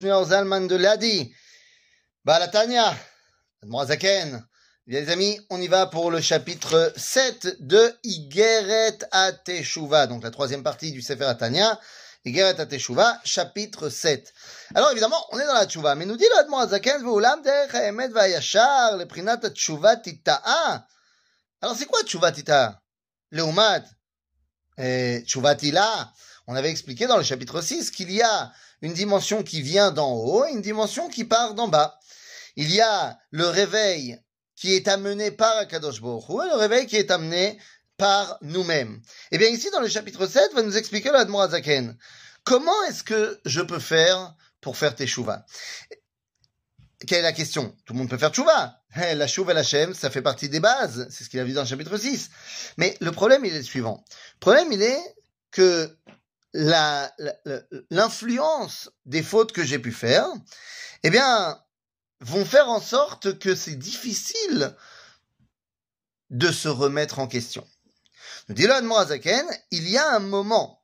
Zalman de Ladi, Balatania, Zaken. Bien les amis, on y va pour le chapitre 7 de Igeret Ateshuva, donc la troisième partie du Sefer Atania, Igeret Ateshuva, chapitre 7. Alors évidemment, on est dans la Tshuva, mais nous dit l'Admorazaken, Veulam derech haemet vayashar, le prinat Tshuva tita'a. Alors c'est quoi Tshuva tita'a Leumat, Tshuva tila. On avait expliqué dans le chapitre 6 qu'il y a une dimension qui vient d'en haut et une dimension qui part d'en bas. Il y a le réveil qui est amené par Akadosh Baruch et le réveil qui est amené par nous-mêmes. Et eh bien ici, dans le chapitre 7, va nous expliquer l'Admor Zaken. Comment est-ce que je peux faire pour faire tes chouvas? Quelle est la question? Tout le monde peut faire chouva. Eh, la chouva et la shem, ça fait partie des bases. C'est ce qu'il a vu dans le chapitre 6. Mais le problème, il est le suivant. Le problème, il est que l'influence des fautes que j'ai pu faire, eh bien, vont faire en sorte que c'est difficile de se remettre en question. Nous dit il y a un moment,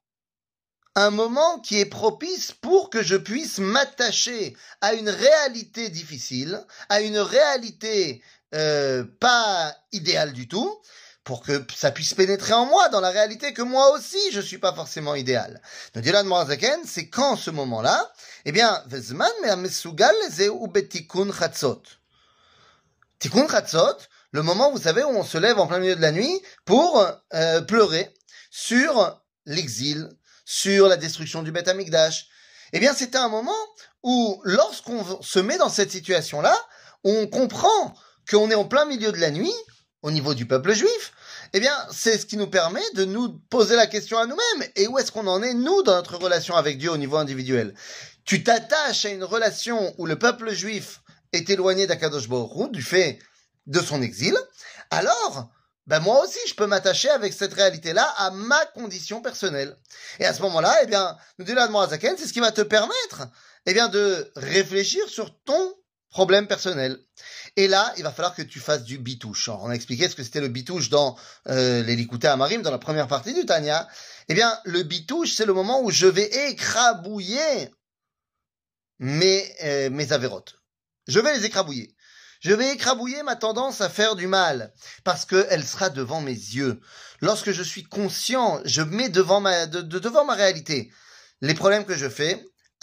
un moment qui est propice pour que je puisse m'attacher à une réalité difficile, à une réalité euh, pas idéale du tout, pour que ça puisse pénétrer en moi, dans la réalité que moi aussi, je suis pas forcément idéal. Nous dit Morazaken, c'est quand ce moment-là, eh bien, Vezman chatzot. Tikun chatzot, le moment, vous savez, où on se lève en plein milieu de la nuit pour euh, pleurer sur l'exil, sur la destruction du Beth Amikdash. Eh bien, c'était un moment où, lorsqu'on se met dans cette situation-là, on comprend qu'on est en plein milieu de la nuit, au niveau du peuple juif, eh bien, c'est ce qui nous permet de nous poser la question à nous-mêmes. Et où est-ce qu'on en est, nous, dans notre relation avec Dieu au niveau individuel? Tu t'attaches à une relation où le peuple juif est éloigné d'Akadosh Baruch du fait de son exil, alors, ben moi aussi, je peux m'attacher avec cette réalité-là à ma condition personnelle. Et à ce moment-là, eh bien, nous dit l'Admorazaken, c'est ce qui va te permettre, eh bien, de réfléchir sur ton problème personnel. Et là, il va falloir que tu fasses du bitouche. On a expliqué ce que c'était le bitouche dans euh, les Amarim, dans la première partie du Tanya. Eh bien, le bitouche, c'est le moment où je vais écrabouiller mes, euh, mes avérotes. Je vais les écrabouiller. Je vais écrabouiller ma tendance à faire du mal, parce qu'elle sera devant mes yeux. Lorsque je suis conscient, je mets devant ma, de, devant ma réalité les problèmes que je fais,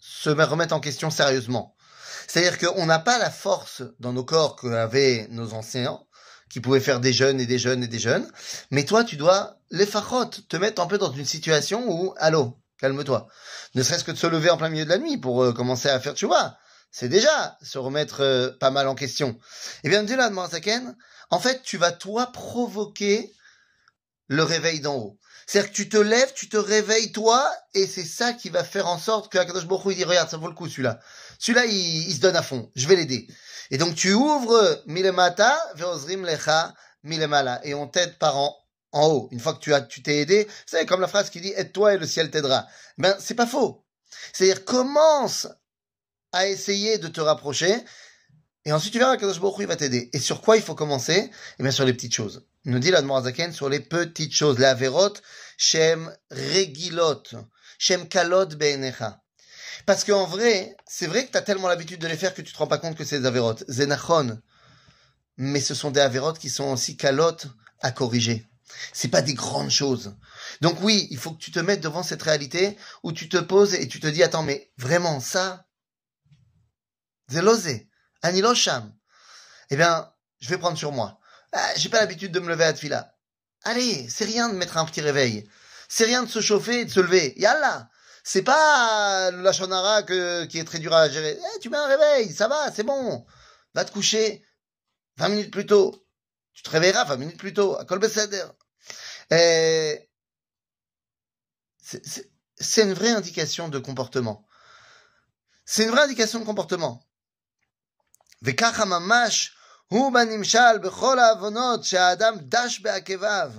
se remettre en question sérieusement. C'est-à-dire qu'on n'a pas la force dans nos corps qu'avaient nos anciens, qui pouvaient faire des jeunes et des jeunes et des jeunes. Mais toi, tu dois, les fachotes, te mettre un peu dans une situation où, allô, calme-toi. Ne serait-ce que de se lever en plein milieu de la nuit pour euh, commencer à faire vois, C'est déjà se remettre euh, pas mal en question. Et bien, Dieu là, Marzaken, en fait, tu vas toi provoquer le réveil d'en haut. C'est-à-dire que tu te lèves, tu te réveilles toi, et c'est ça qui va faire en sorte que Akadosh Baruch il dit, regarde, ça vaut le coup celui-là. Celui-là, il, se donne à fond. Je vais l'aider. Et donc, tu ouvres Milemata, Veozrim Lecha, Milemala. Et on t'aide par en, en haut. Une fois que tu as, tu t'es aidé, c'est comme la phrase qui dit, aide-toi et le ciel t'aidera. Ben, c'est pas faux. C'est-à-dire, commence à essayer de te rapprocher, et ensuite tu verras que Baruch il va t'aider. Et sur quoi il faut commencer? Eh bien, sur les petites choses. Nous dit la Zaken sur les petites choses. La averot, shem regilot, shem kalot be'enecha. Parce qu'en vrai, c'est vrai que tu as tellement l'habitude de les faire que tu te rends pas compte que c'est des avérotes. Zenachon. Mais ce sont des avérotes qui sont aussi calottes à corriger. C'est pas des grandes choses. Donc oui, il faut que tu te mettes devant cette réalité où tu te poses et tu te dis, attends, mais vraiment, ça, zelosé, anilosham. Eh bien, je vais prendre sur moi. Ah, j'ai pas l'habitude de me lever à Tfila. Allez, c'est rien de mettre un petit réveil. C'est rien de se chauffer et de se lever. Yallah C'est pas euh, la chanara que, qui est très dur à gérer. Eh, tu mets un réveil, ça va, c'est bon. Va te coucher 20 minutes plus tôt. Tu te réveilleras 20 minutes plus tôt à eh, C'est une vraie indication de comportement. C'est une vraie indication de comportement. Vekachamamash הוא בנמשל בכל העוונות שהאדם דש בעקביו,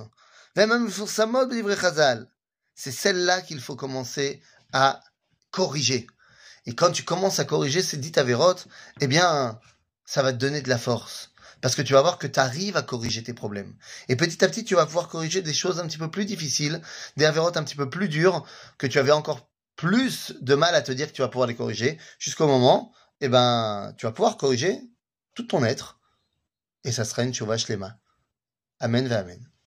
והן המפורסמות בדברי חז"ל. C'est celle-là qu'il faut commencer à corriger. Et quand tu commences à corriger ces dites avérotes, eh bien, ça va te donner de la force. Parce que tu vas voir que tu arrives à corriger tes problèmes. Et petit à petit, tu vas pouvoir corriger des choses un petit peu plus difficiles, des avérotes un petit peu plus dures, que tu avais encore plus de mal à te dire que tu vas pouvoir les corriger, jusqu'au moment, eh ben, tu vas pouvoir corriger tout ton être, et ça sera une chauvache lema. Amen, va amen.